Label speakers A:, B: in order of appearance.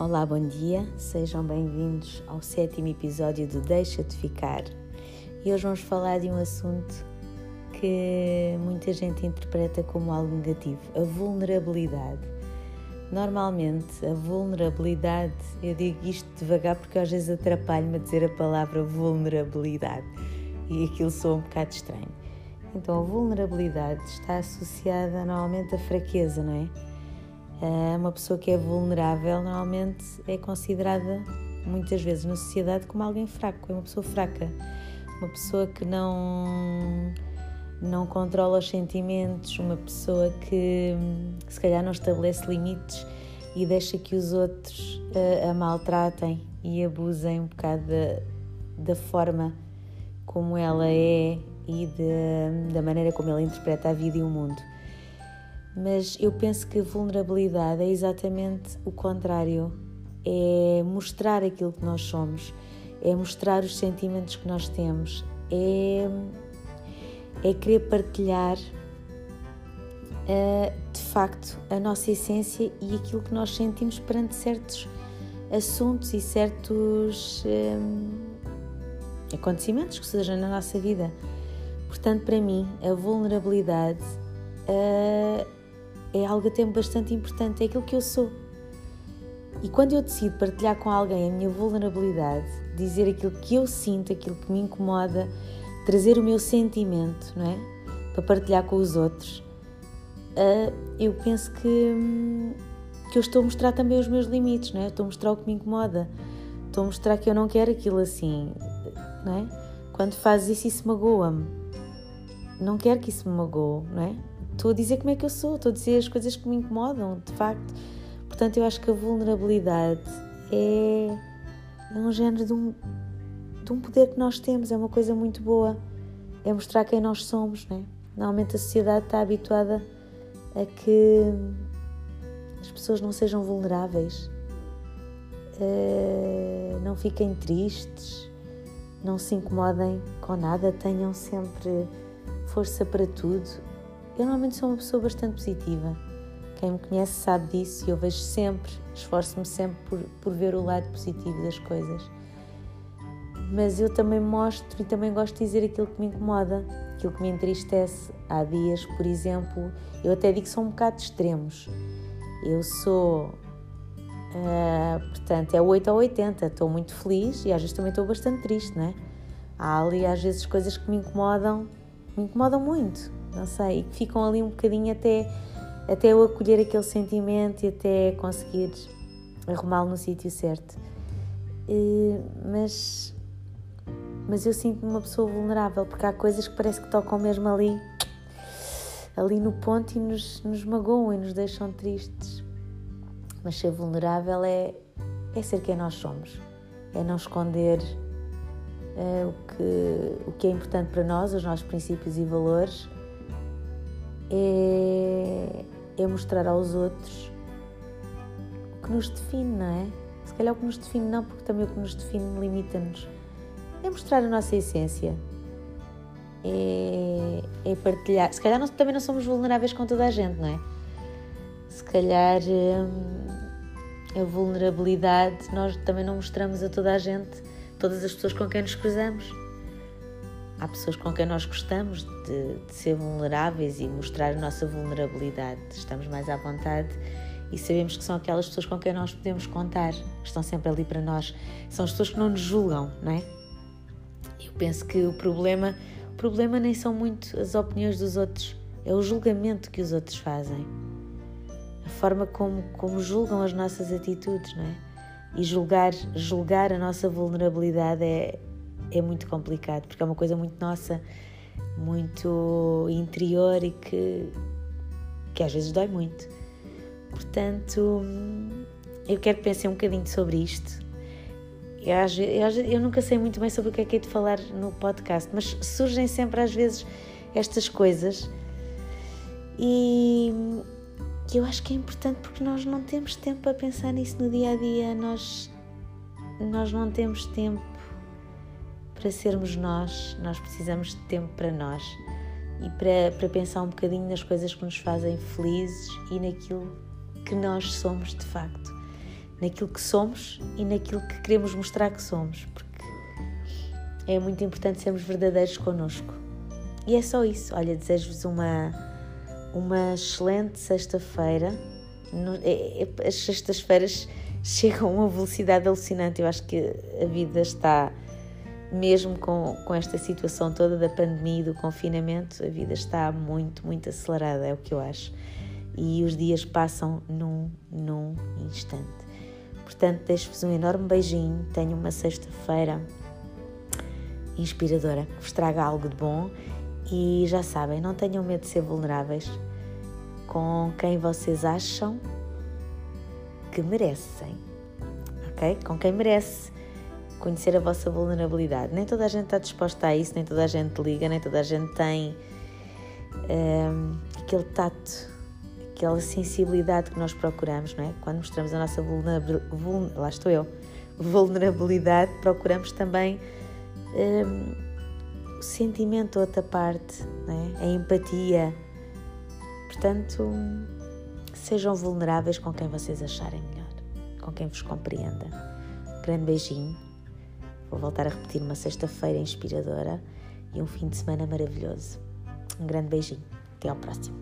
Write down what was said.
A: Olá, bom dia, sejam bem-vindos ao sétimo episódio do Deixa-te Ficar. E hoje vamos falar de um assunto que muita gente interpreta como algo negativo: a vulnerabilidade. Normalmente, a vulnerabilidade, eu digo isto devagar porque às vezes atrapalho-me a dizer a palavra vulnerabilidade e aquilo soa um bocado estranho. Então, a vulnerabilidade está associada normalmente à fraqueza, não é? Eh, uma pessoa que é vulnerável normalmente é considerada muitas vezes na sociedade como alguém fraco, é uma pessoa fraca, uma pessoa que não não controla os sentimentos, uma pessoa que se calhar não estabelece limites e deixa que os outros a, eh, a maltratem e abusem um bocado da, da forma como ela é e de, da maneira como ela interpreta a vida e o mundo mas eu penso que vulnerabilidade é exatamente o contrário. É mostrar aquilo que nós somos, é mostrar os sentimentos que nós temos, é, é querer partilhar uh, de facto a nossa essência e aquilo que nós sentimos perante certos assuntos e certos um, acontecimentos que sejam na nossa vida. Portanto, para mim, a vulnerabilidade. Uh, é algo até bastante importante, é aquilo que eu sou. E quando eu decido partilhar com alguém a minha vulnerabilidade, dizer aquilo que eu sinto, aquilo que me incomoda, trazer o meu sentimento, não é? Para partilhar com os outros, uh, eu penso que, que eu estou a mostrar também os meus limites, não é? Estou a mostrar o que me incomoda, estou a mostrar que eu não quero aquilo assim, não é? Quando fazes isso, isso magoa-me. Não quero que isso me magoe, não é? Estou a dizer como é que eu sou, estou a dizer as coisas que me incomodam, de facto. Portanto, eu acho que a vulnerabilidade é, é um género de um, de um poder que nós temos, é uma coisa muito boa. É mostrar quem nós somos, não é? Normalmente a sociedade está habituada a que as pessoas não sejam vulneráveis, eh, não fiquem tristes, não se incomodem com nada, tenham sempre força para tudo. Eu normalmente sou uma pessoa bastante positiva. Quem me conhece sabe disso e eu vejo sempre, esforço-me sempre por, por ver o lado positivo das coisas. Mas eu também mostro e também gosto de dizer aquilo que me incomoda, aquilo que me entristece. Há dias, por exemplo, eu até digo que são um bocado extremos. Eu sou, uh, portanto, é 8 ou 80. Estou muito feliz e às vezes também estou bastante triste, não é? Há ali às vezes coisas que me incomodam, me incomodam muito não sei, e que ficam ali um bocadinho até, até eu acolher aquele sentimento e até conseguir arrumá-lo no sítio certo. Mas, mas eu sinto-me uma pessoa vulnerável porque há coisas que parece que tocam mesmo ali, ali no ponto e nos, nos magoam e nos deixam tristes. Mas ser vulnerável é, é ser quem nós somos, é não esconder é, o, que, o que é importante para nós, os nossos princípios e valores é, é mostrar aos outros o que nos define, não é? Se calhar o que nos define não, porque também o que nos define limita-nos. É mostrar a nossa essência. É, é partilhar. Se calhar nós também não somos vulneráveis com toda a gente, não é? Se calhar hum, a vulnerabilidade nós também não mostramos a toda a gente, todas as pessoas com quem nos cruzamos. Há pessoas com quem nós gostamos de, de, ser vulneráveis e mostrar a nossa vulnerabilidade. Estamos mais à vontade e sabemos que são aquelas pessoas com quem nós podemos contar, que estão sempre ali para nós. São as pessoas que não nos julgam, não é? Eu penso que o problema, o problema nem são muito as opiniões dos outros, é o julgamento que os outros fazem. A forma como, como julgam as nossas atitudes, não é? E julgar, julgar a nossa vulnerabilidade é, é muito complicado, porque é uma coisa muito nossa, muito interior e que, que às vezes dói muito. Portanto, eu quero pensar um bocadinho sobre isto. Eu, eu, eu nunca sei muito bem sobre o que é que é de falar no podcast, mas surgem sempre às vezes estas coisas e eu acho que é importante porque nós não temos tempo para pensar nisso no dia a dia, nós, nós não temos tempo para sermos nós, nós precisamos de tempo para nós e para, para pensar um bocadinho nas coisas que nos fazem felizes e naquilo que nós somos de facto. naquilo que somos e naquilo que queremos mostrar que somos, porque é muito importante sermos verdadeiros connosco. E é só isso. Olha, desejo-vos uma, uma excelente sexta-feira. É, é, as sextas-feiras chegam a uma velocidade alucinante. Eu acho que a vida está, mesmo com, com esta situação toda da pandemia e do confinamento, a vida está muito, muito acelerada, é o que eu acho. E os dias passam num, num instante. Portanto, deixo-vos um enorme beijinho. Tenho uma sexta-feira inspiradora que vos traga algo de bom. E já sabem, não tenham medo de ser vulneráveis com quem vocês acham que merecem, ok? Com quem merece conhecer a vossa vulnerabilidade. Nem toda a gente está disposta a isso, nem toda a gente liga, nem toda a gente tem um, aquele tato, aquela sensibilidade que nós procuramos, não é? Quando mostramos a nossa vulnerabilidade, lá estou eu, vulnerabilidade, procuramos também um, o sentimento outra parte, é? a empatia. Portanto, Sejam vulneráveis com quem vocês acharem melhor, com quem vos compreenda. grande beijinho. Vou voltar a repetir uma sexta-feira inspiradora e um fim de semana maravilhoso. Um grande beijinho. Até ao próximo.